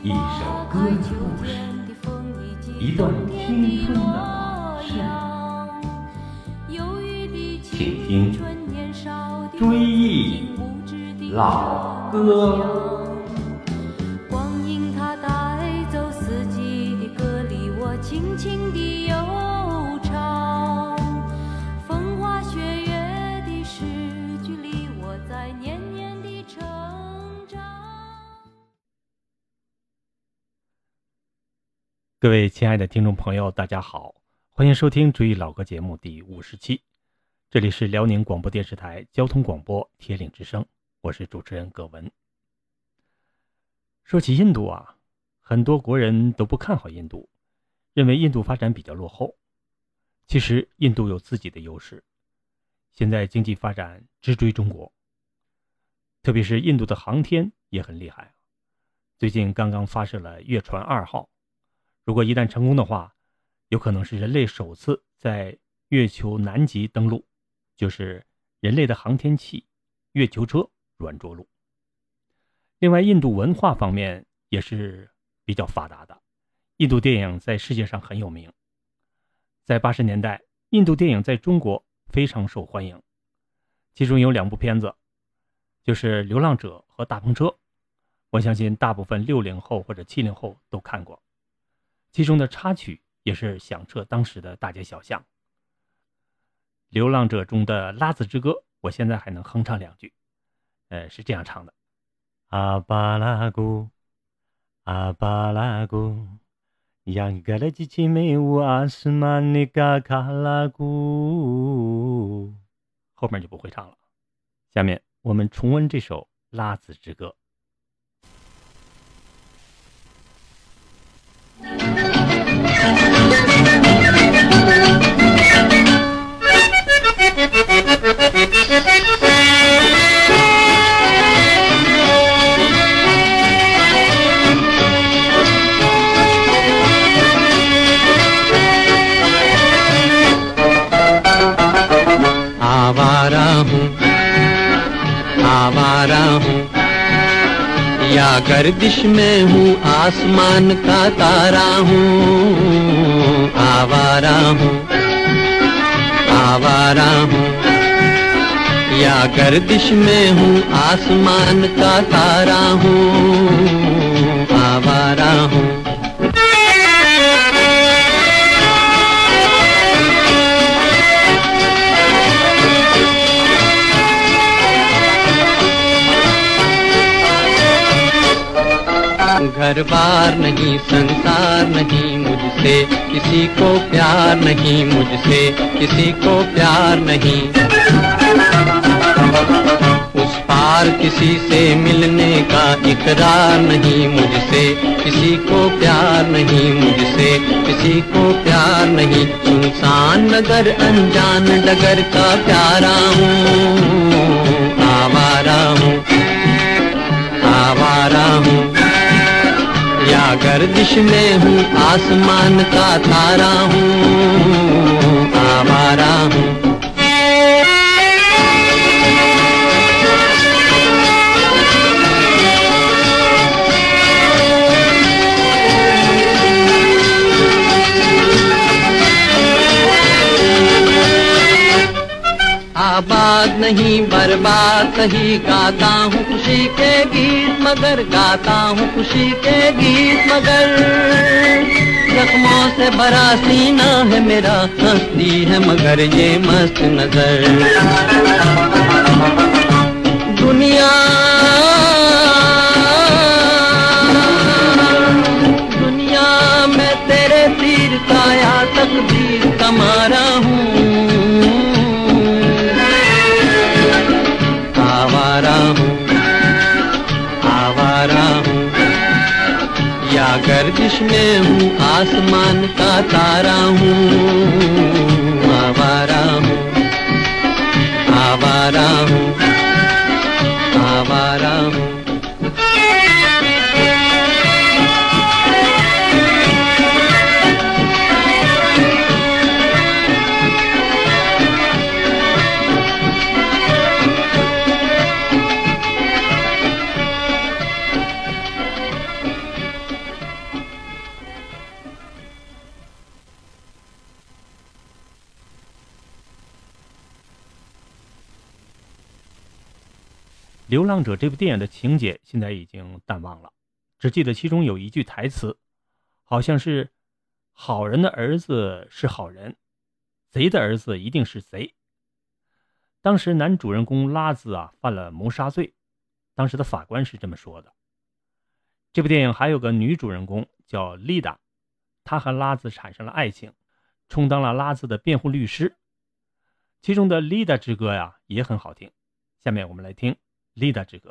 一首歌的故事，一段青春的往事，请听《追忆老歌》。各位亲爱的听众朋友，大家好，欢迎收听《追忆老歌》节目第五十期，这里是辽宁广播电视台交通广播铁岭之声，我是主持人葛文。说起印度啊，很多国人都不看好印度，认为印度发展比较落后。其实印度有自己的优势，现在经济发展直追中国，特别是印度的航天也很厉害，最近刚刚发射了月船二号。如果一旦成功的话，有可能是人类首次在月球南极登陆，就是人类的航天器——月球车软着陆。另外，印度文化方面也是比较发达的，印度电影在世界上很有名。在八十年代，印度电影在中国非常受欢迎，其中有两部片子，就是《流浪者》和《大篷车》，我相信大部分六零后或者七零后都看过。其中的插曲也是响彻当时的大街小巷。《流浪者》中的《拉子之歌》，我现在还能哼唱两句，呃，是这样唱的：阿巴拉古，阿巴拉古，扬格勒吉奇梅乌阿斯曼尼嘎卡拉古。后面就不会唱了。下面我们重温这首《拉子之歌》。गर्दिश में हूँ, आसमान का तारा हूँ, आवारा हूँ आवारा हूँ। या गर्दिश में हूँ, आसमान का तारा हूँ, आवारा हूँ। घर बार नहीं, संसार नहीं मुझसे, किसी को प्यार नहीं मुझसे, किसी को प्यार नहीं। उस पार किसी से मिलने का इकरार नहीं मुझसे, किसी को प्यार नहीं मुझसे, किसी को प्यार नहीं। सुनसान नगर, अनजान डगर का प्यारा हूँ, आवारा हूँ आवारा हूँ। या गर्दिश में हूँ आसमान का तारा हूँ आवारा हूँ। नहीं, बर्बाद सही गाता हूँ खुशी के गीत, मगर गाता हूँ खुशी के गीत, मगर। जख्मों से भरा सीना है मेरा, हंसती है मगर ये मस्त नज़र। दुनिया। दुनिया में तेरे तीर का या तकदीर कमारा हूँ। गर्दिश में हूँ आसमान का तारा हूँ। 流浪者》这部电影的情节现在已经淡忘了，只记得其中有一句台词，好像是“好人的儿子是好人，贼的儿子一定是贼”。当时男主人公拉兹啊犯了谋杀罪，当时的法官是这么说的。这部电影还有个女主人公叫丽达，她和拉兹产生了爱情，充当了拉兹的辩护律师。其中的《丽达之歌》呀也很好听，下面我们来听《丽达之歌》。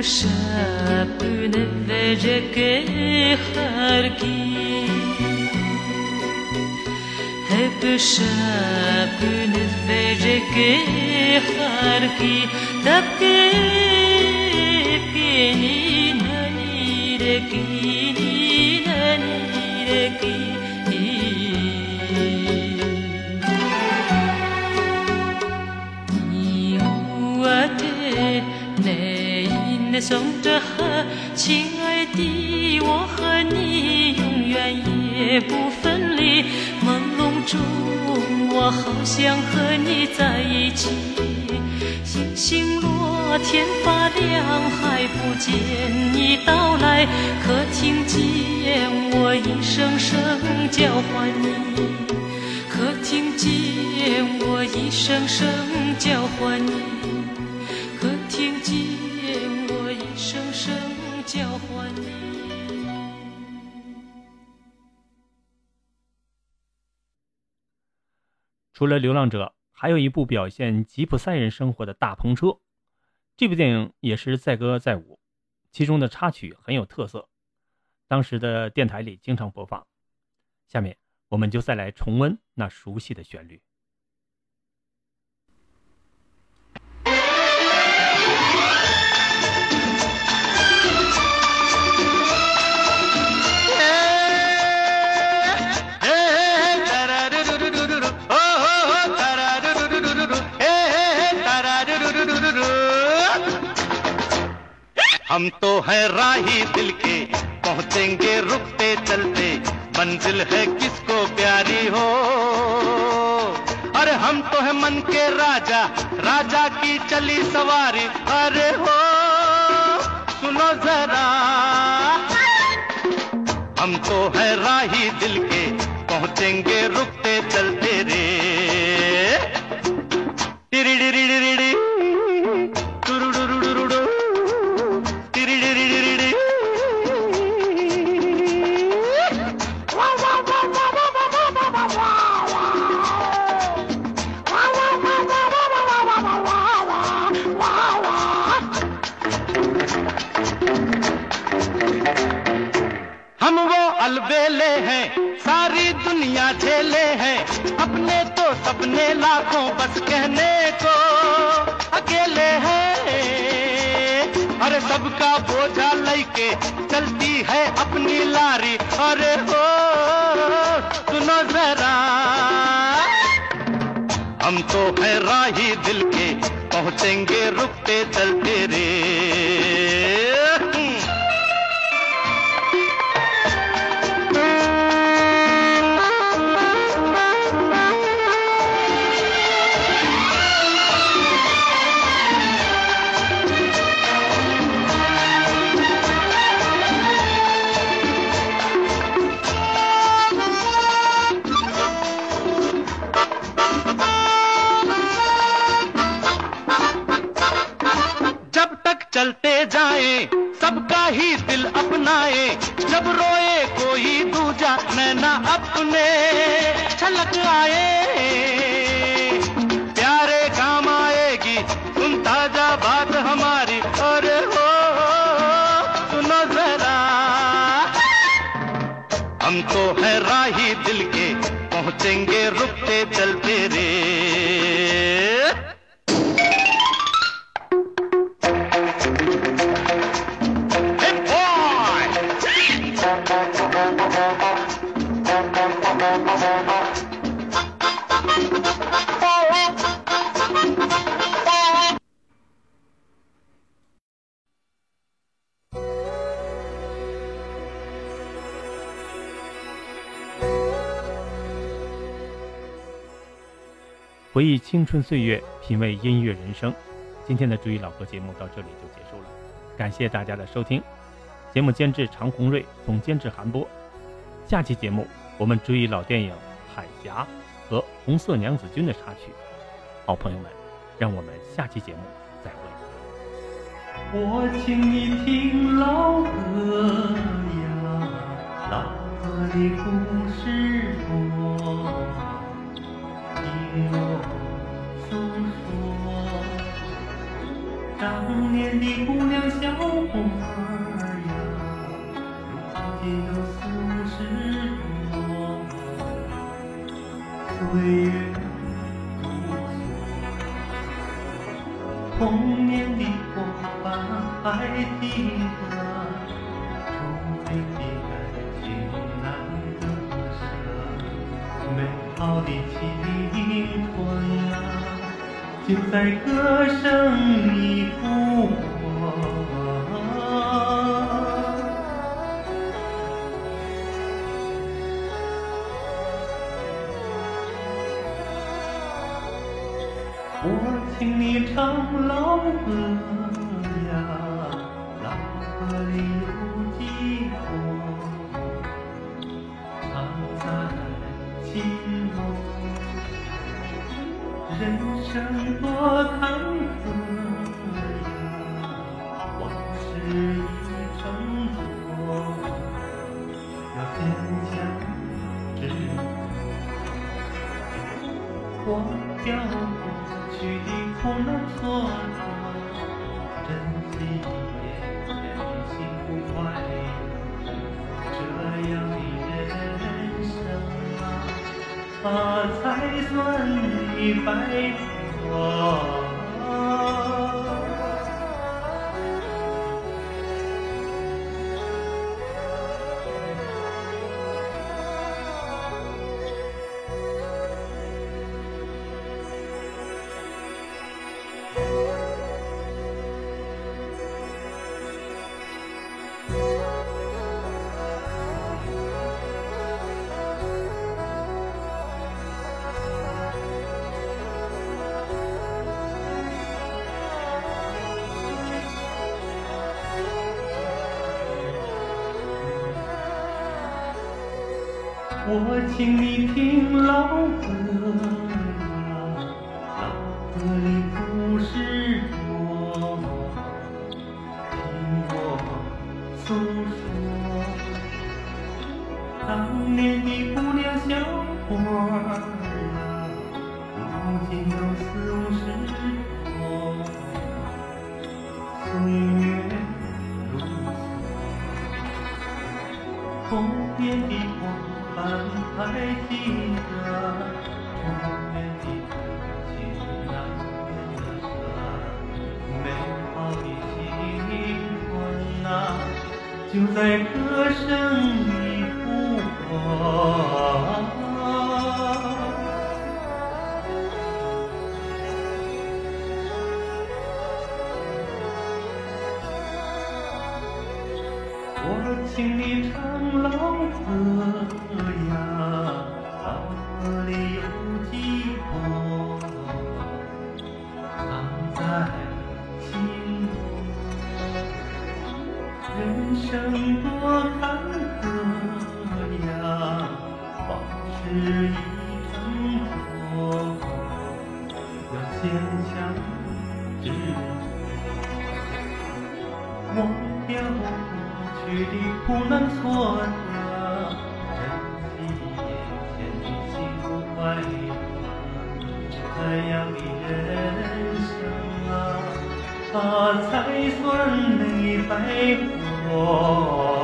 شاب نفجك خاركي هب شاب نفجك خاركي تبكي بكيني ناني ركيني ناني ركيني 送的河亲爱的，我和你永远也不分离。朦胧中，我好想和你在一起。星星落，天发亮，还不见你到来。可听见我一声声叫唤你？可听见我一声声叫唤你？叫唤你？除了《流浪者》，还有一部表现吉普赛人生活的大篷车。这部电影也是载歌载舞，其中的插曲很有特色，当时的电台里经常播放。下面我们就再来重温那熟悉的旋律。मन के राजा राजा की चली सवारी। अरे हो, सुनो जरा। हम तो है राही दिल के, पहुँचेंगे रुकते चलते रे। सपने लाखों बस कहने को अकेले हैं। अरे सबका बोझा लेके चलती है अपनी लारी। अरे हो, सुनो जरा। हम तो है राही दिल के, पहुँचेंगे रुकते चलते रे। बात हमारी? अरे हो, सुनो जरा। हम तो है राही दिल के, पहुँचेंगे रुकते चलते रे 回忆青春岁月，品味音乐人生”。今天的注意老歌节目到这里就结束了，感谢大家的收听。节目监制常红瑞，总监制韩波。下期节目我们追忆老电影《海峡》和《红色娘子军》的插曲。好朋友们，让我们下期节目再会。我请你听老歌呀，老歌的故事多，年的姑娘小伙就在歌声里复活。我请你唱老歌你我请你听老歌呀，老歌里就在歌声生多坎坷呀，往事已成舟，要坚强执着。忘掉过去的苦难挫折，珍惜眼前的幸福快乐。这样的人生啊，它才算没白活。真